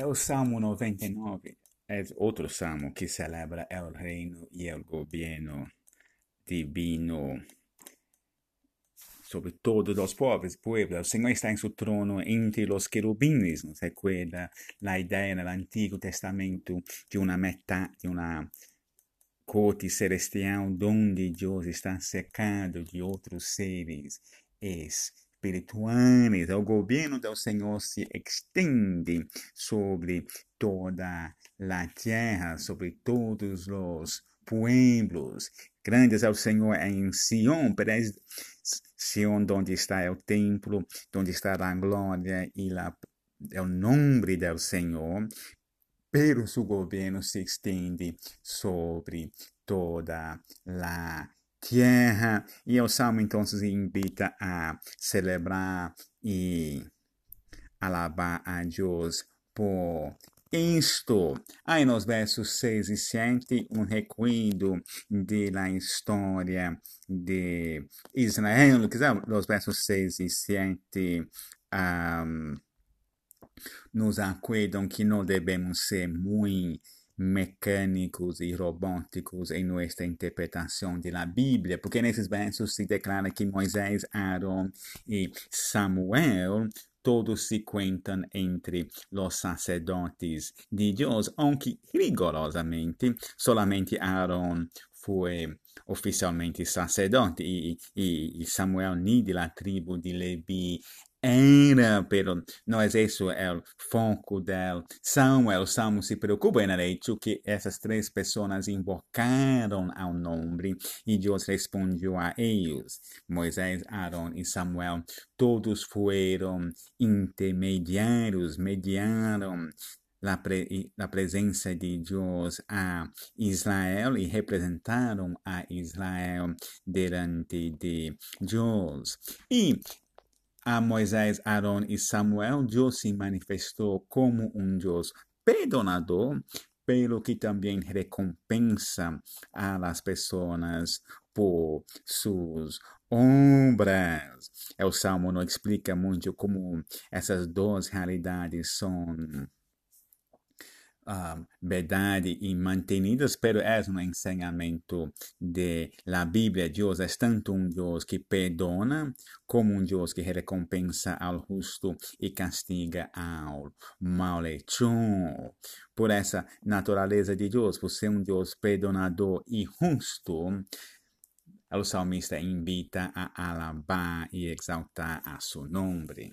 É o Salmo 99, é outro salmo que celebra o reino e o governo divino sobre todos os povos, pueblos. O Senhor está em seu trono entre os querubins. Nos recuerda a ideia no Antigo Testamento de uma metade, de uma corte celestial onde Deus está cercado de outros seres espirituais. O governo do Senhor se estende sobre toda a terra, sobre todos os pueblos. Grandes é o Senhor em Sion, Sion, onde está o templo, onde está a glória e la, o nome do Senhor, pero seu governo se estende sobre toda a tierra. E o Salmo então invita a celebrar e alabar a Deus por isto. Aí nos versos 6 e 7, um recuido da história de Israel. Nos versos 6 e 7, um, nos acuerdan que não devemos ser muito mecânicos e robóticos em nossa interpretação da Bíblia, porque nesses versos se declara que Moisés, Aaron e Samuel todos se contam entre os sacerdotes de Deus, aunque rigorosamente somente Aaron foi oficialmente sacerdote e, e, e Samuel nem da tribo de Levi era, pero não é isso o foco del. O Salmo se preocupa em hecho que essas três pessoas invocaram ao nome e Deus respondeu a eles. Moisés, Aaron e Samuel, todos foram intermediários, mediaram a, pre, a presença de Deus a Israel e representaram a Israel diante de Deus. E a Moisés, Aaron e Samuel, Deus se manifestou como um Deus perdonador, pelo que também recompensa as pessoas por suas obras. O Salmo não explica muito como essas duas realidades são uh, verdade e mantenidas, é um ensinamento de la Bíblia. Deus é tanto um Deus que perdona, como um Deus que recompensa ao justo e castiga ao malhechor. Por essa natureza de Deus, por ser um Deus perdonador e justo, o salmista invita a alabar e exaltar a seu nome.